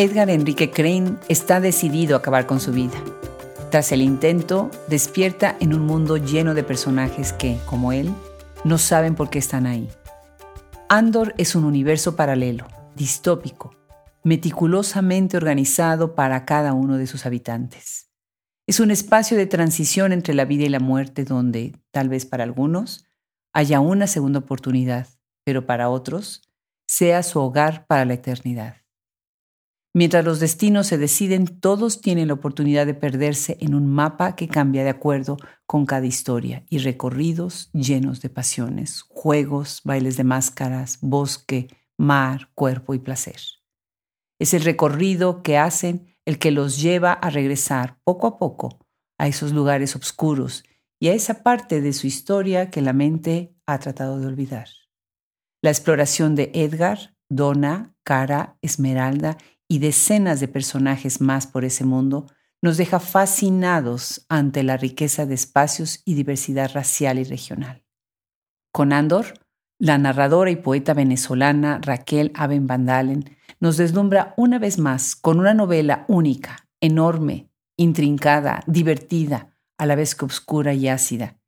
Edgar Enrique Crane está decidido a acabar con su vida. Tras el intento, despierta en un mundo lleno de personajes que, como él, no saben por qué están ahí. Andor es un universo paralelo, distópico, meticulosamente organizado para cada uno de sus habitantes. Es un espacio de transición entre la vida y la muerte donde, tal vez para algunos, haya una segunda oportunidad, pero para otros, sea su hogar para la eternidad. Mientras los destinos se deciden, todos tienen la oportunidad de perderse en un mapa que cambia de acuerdo con cada historia y recorridos llenos de pasiones, juegos, bailes de máscaras, bosque, mar, cuerpo y placer. Es el recorrido que hacen el que los lleva a regresar poco a poco a esos lugares oscuros y a esa parte de su historia que la mente ha tratado de olvidar. La exploración de Edgar, Donna, Cara, Esmeralda y decenas de personajes más por ese mundo nos deja fascinados ante la riqueza de espacios y diversidad racial y regional. Con Andor, la narradora y poeta venezolana Raquel Aben Vandalen nos deslumbra una vez más con una novela única, enorme, intrincada, divertida, a la vez que oscura y ácida,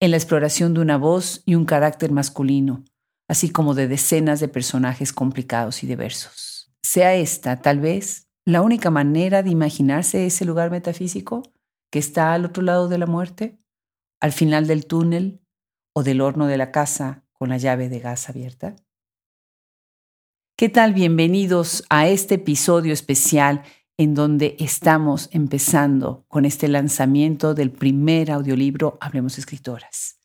en la exploración de una voz y un carácter masculino, así como de decenas de personajes complicados y diversos sea esta, tal vez, la única manera de imaginarse ese lugar metafísico que está al otro lado de la muerte, al final del túnel o del horno de la casa con la llave de gas abierta? ¿Qué tal? Bienvenidos a este episodio especial en donde estamos empezando con este lanzamiento del primer audiolibro Hablemos Escritoras.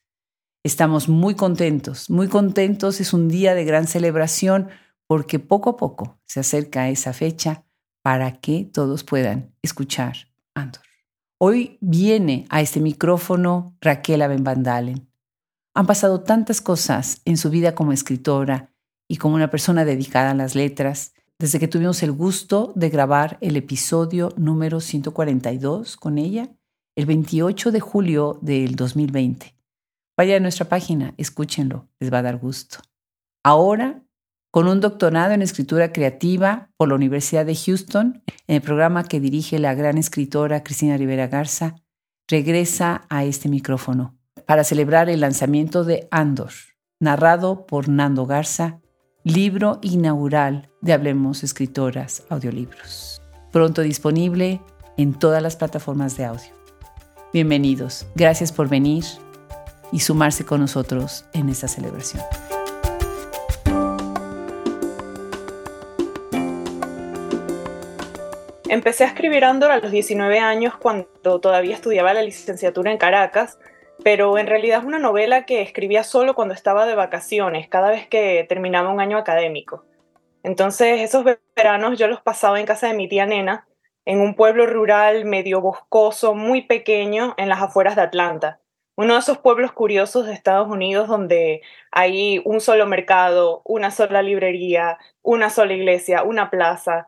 Estamos muy contentos, muy contentos, es un día de gran celebración porque poco a poco se acerca esa fecha para que todos puedan escuchar Andor. Hoy viene a este micrófono Raquel Abenbandalen. Han pasado tantas cosas en su vida como escritora y como una persona dedicada a las letras desde que tuvimos el gusto de grabar el episodio número 142 con ella el 28 de julio del 2020. Vaya a nuestra página, escúchenlo, les va a dar gusto. Ahora con un doctorado en escritura creativa por la Universidad de Houston, en el programa que dirige la gran escritora Cristina Rivera Garza, regresa a este micrófono para celebrar el lanzamiento de Andor, narrado por Nando Garza, libro inaugural de Hablemos Escritoras Audiolibros. Pronto disponible en todas las plataformas de audio. Bienvenidos, gracias por venir y sumarse con nosotros en esta celebración. Empecé a escribir Andor a los 19 años cuando todavía estudiaba la licenciatura en Caracas, pero en realidad es una novela que escribía solo cuando estaba de vacaciones, cada vez que terminaba un año académico. Entonces esos veranos yo los pasaba en casa de mi tía Nena, en un pueblo rural medio boscoso, muy pequeño, en las afueras de Atlanta. Uno de esos pueblos curiosos de Estados Unidos donde hay un solo mercado, una sola librería, una sola iglesia, una plaza,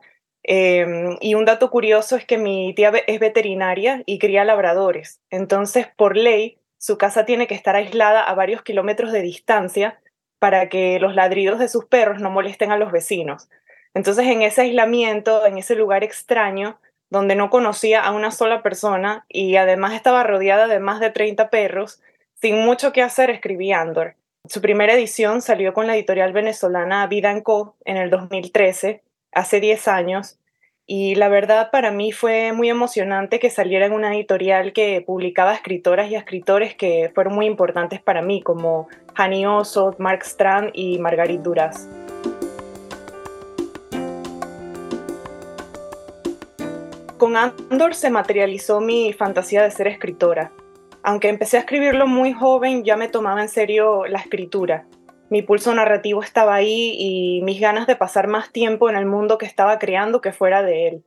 Em, y un dato curioso es que mi tía es veterinaria y cría labradores. Entonces, por ley, su casa tiene que estar aislada a varios kilómetros de distancia para que los ladridos de sus perros no molesten a los vecinos. Entonces, en ese aislamiento, en ese lugar extraño, donde no conocía a una sola persona y además estaba rodeada de más de 30 perros, sin mucho que hacer, escribí Andor. Su primera edición salió con la editorial venezolana Vida Co. en el 2013 hace 10 años y la verdad para mí fue muy emocionante que saliera en una editorial que publicaba escritoras y escritores que fueron muy importantes para mí, como Hani Osot, Mark Strand y Margarit Duras. Con Andor se materializó mi fantasía de ser escritora. Aunque empecé a escribirlo muy joven, ya me tomaba en serio la escritura mi pulso narrativo estaba ahí y mis ganas de pasar más tiempo en el mundo que estaba creando que fuera de él.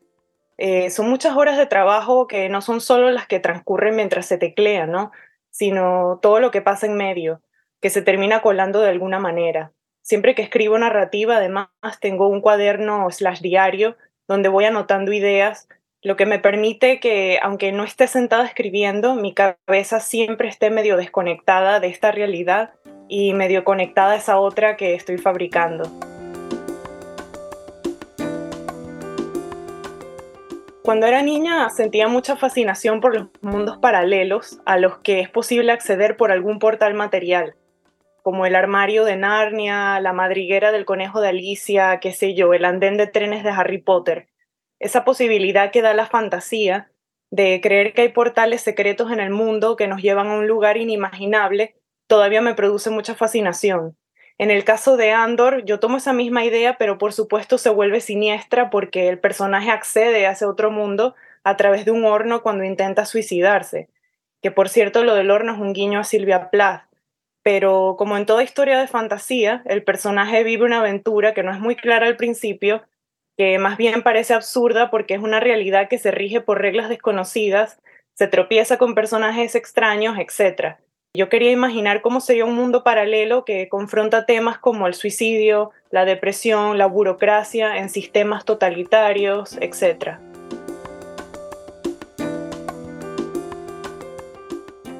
Eh, son muchas horas de trabajo que no son solo las que transcurren mientras se teclea, ¿no? sino todo lo que pasa en medio, que se termina colando de alguna manera. Siempre que escribo narrativa, además, tengo un cuaderno slash diario donde voy anotando ideas, lo que me permite que, aunque no esté sentada escribiendo, mi cabeza siempre esté medio desconectada de esta realidad y medio conectada a esa otra que estoy fabricando. Cuando era niña sentía mucha fascinación por los mundos paralelos a los que es posible acceder por algún portal material, como el armario de Narnia, la madriguera del conejo de Alicia, qué sé yo, el andén de trenes de Harry Potter. Esa posibilidad que da la fantasía de creer que hay portales secretos en el mundo que nos llevan a un lugar inimaginable todavía me produce mucha fascinación. En el caso de Andor, yo tomo esa misma idea, pero por supuesto se vuelve siniestra porque el personaje accede a ese otro mundo a través de un horno cuando intenta suicidarse. Que por cierto, lo del horno es un guiño a Silvia Plath. Pero como en toda historia de fantasía, el personaje vive una aventura que no es muy clara al principio, que más bien parece absurda porque es una realidad que se rige por reglas desconocidas, se tropieza con personajes extraños, etc. Yo quería imaginar cómo sería un mundo paralelo que confronta temas como el suicidio, la depresión, la burocracia en sistemas totalitarios, etc.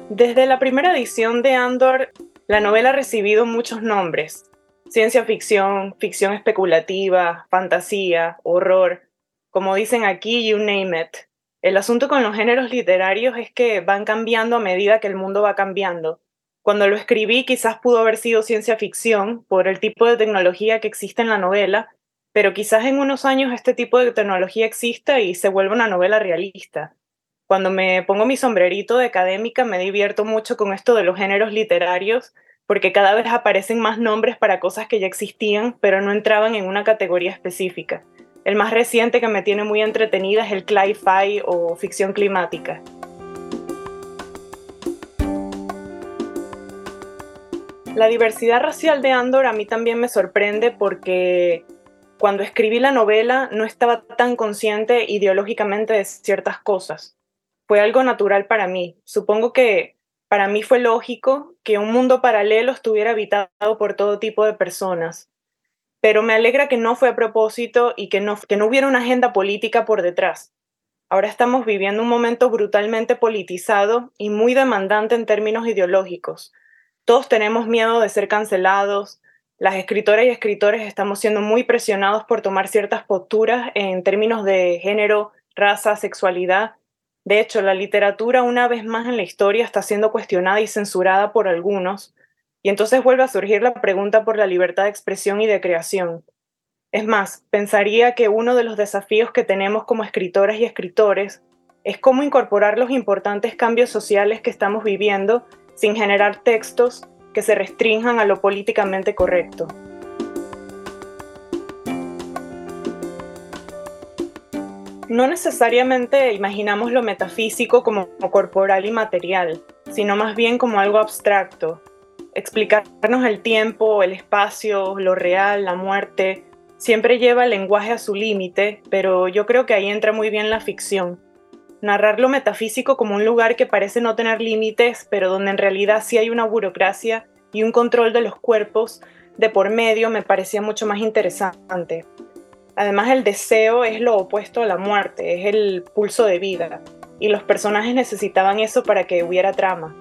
Desde la primera edición de Andor, la novela ha recibido muchos nombres. Ciencia ficción, ficción especulativa, fantasía, horror. Como dicen aquí, you name it. El asunto con los géneros literarios es que van cambiando a medida que el mundo va cambiando. Cuando lo escribí quizás pudo haber sido ciencia ficción por el tipo de tecnología que existe en la novela, pero quizás en unos años este tipo de tecnología exista y se vuelva una novela realista. Cuando me pongo mi sombrerito de académica me divierto mucho con esto de los géneros literarios, porque cada vez aparecen más nombres para cosas que ya existían, pero no entraban en una categoría específica. El más reciente que me tiene muy entretenida es el cli-fi o ficción climática. La diversidad racial de Andor a mí también me sorprende porque cuando escribí la novela no estaba tan consciente ideológicamente de ciertas cosas. Fue algo natural para mí. Supongo que para mí fue lógico que un mundo paralelo estuviera habitado por todo tipo de personas pero me alegra que no fue a propósito y que no, que no hubiera una agenda política por detrás. Ahora estamos viviendo un momento brutalmente politizado y muy demandante en términos ideológicos. Todos tenemos miedo de ser cancelados, las escritoras y escritores estamos siendo muy presionados por tomar ciertas posturas en términos de género, raza, sexualidad. De hecho, la literatura una vez más en la historia está siendo cuestionada y censurada por algunos, y entonces vuelve a surgir la pregunta por la libertad de expresión y de creación. Es más, pensaría que uno de los desafíos que tenemos como escritoras y escritores es cómo incorporar los importantes cambios sociales que estamos viviendo sin generar textos que se restrinjan a lo políticamente correcto. No necesariamente imaginamos lo metafísico como corporal y material, sino más bien como algo abstracto, explicarnos el tiempo, el espacio, lo real, la muerte, siempre lleva el lenguaje a su límite, pero yo creo que ahí entra muy bien la ficción. Narrar lo metafísico como un lugar que parece no tener límites, pero donde en realidad sí hay una burocracia y un control de los cuerpos de por medio me parecía mucho más interesante. Además el deseo es lo opuesto a la muerte, es el pulso de vida, y los personajes necesitaban eso para que hubiera trama.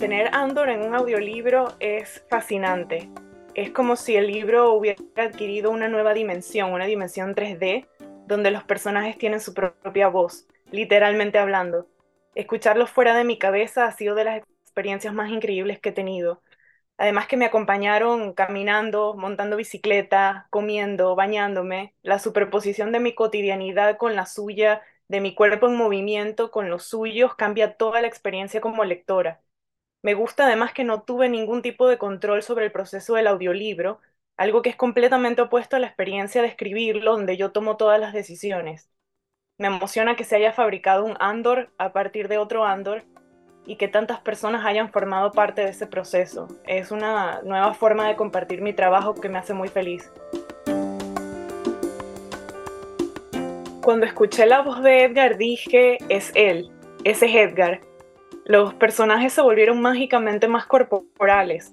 Tener Andor en un audiolibro es fascinante. Es como si el libro hubiera adquirido una nueva dimensión, una dimensión 3D, donde los personajes tienen su propia voz, literalmente hablando. Escucharlos fuera de mi cabeza ha sido de las experiencias más increíbles que he tenido. Además que me acompañaron caminando, montando bicicleta, comiendo, bañándome. La superposición de mi cotidianidad con la suya, de mi cuerpo en movimiento con los suyos, cambia toda la experiencia como lectora. Me gusta además que no tuve ningún tipo de control sobre el proceso del audiolibro, algo que es completamente opuesto a la experiencia de escribirlo, donde yo tomo todas las decisiones. Me emociona que se haya fabricado un Andor a partir de otro Andor y que tantas personas hayan formado parte de ese proceso. Es una nueva forma de compartir mi trabajo que me hace muy feliz. Cuando escuché la voz de Edgar dije, es él, ese es Edgar los personajes se volvieron mágicamente más corporales.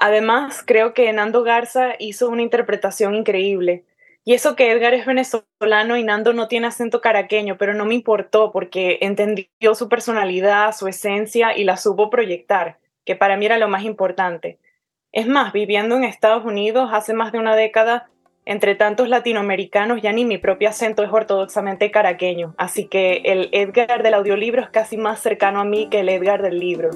Además, creo que Nando Garza hizo una interpretación increíble. Y eso que Edgar es venezolano y Nando no tiene acento caraqueño, pero no me importó porque entendió su personalidad, su esencia y la supo proyectar, que para mí era lo más importante. Es más, viviendo en Estados Unidos hace más de una década, Entre tantos latinoamericanos, ya ni mi propio acento es ortodoxamente caraqueño, así que el Edgar del audiolibro es casi más cercano a mí que el Edgar del libro.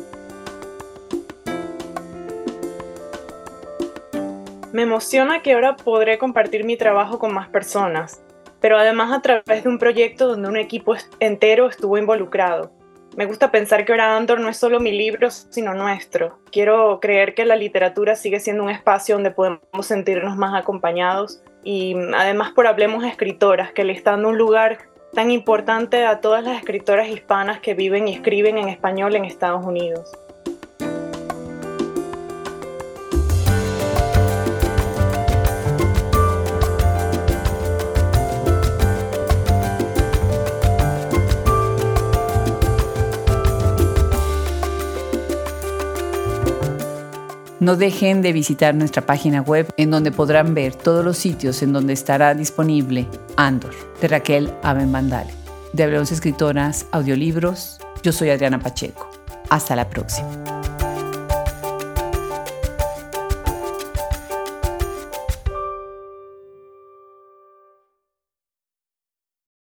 Me emociona que ahora podré compartir mi trabajo con más personas, pero además a través de un proyecto donde un equipo entero estuvo involucrado. Me gusta pensar que ahora Andor no es solo mi libro, sino nuestro. Quiero creer que la literatura sigue siendo un espacio donde podemos sentirnos más acompañados y además por Hablemos Escritoras, que le está dando un lugar tan importante a todas las escritoras hispanas que viven y escriben en español en Estados Unidos. No dejen de visitar nuestra página web en donde podrán ver todos los sitios en donde estará disponible Andor de Raquel Abenbandale. De Hablemos Escritoras, Audiolibros, yo soy Adriana Pacheco. Hasta la próxima.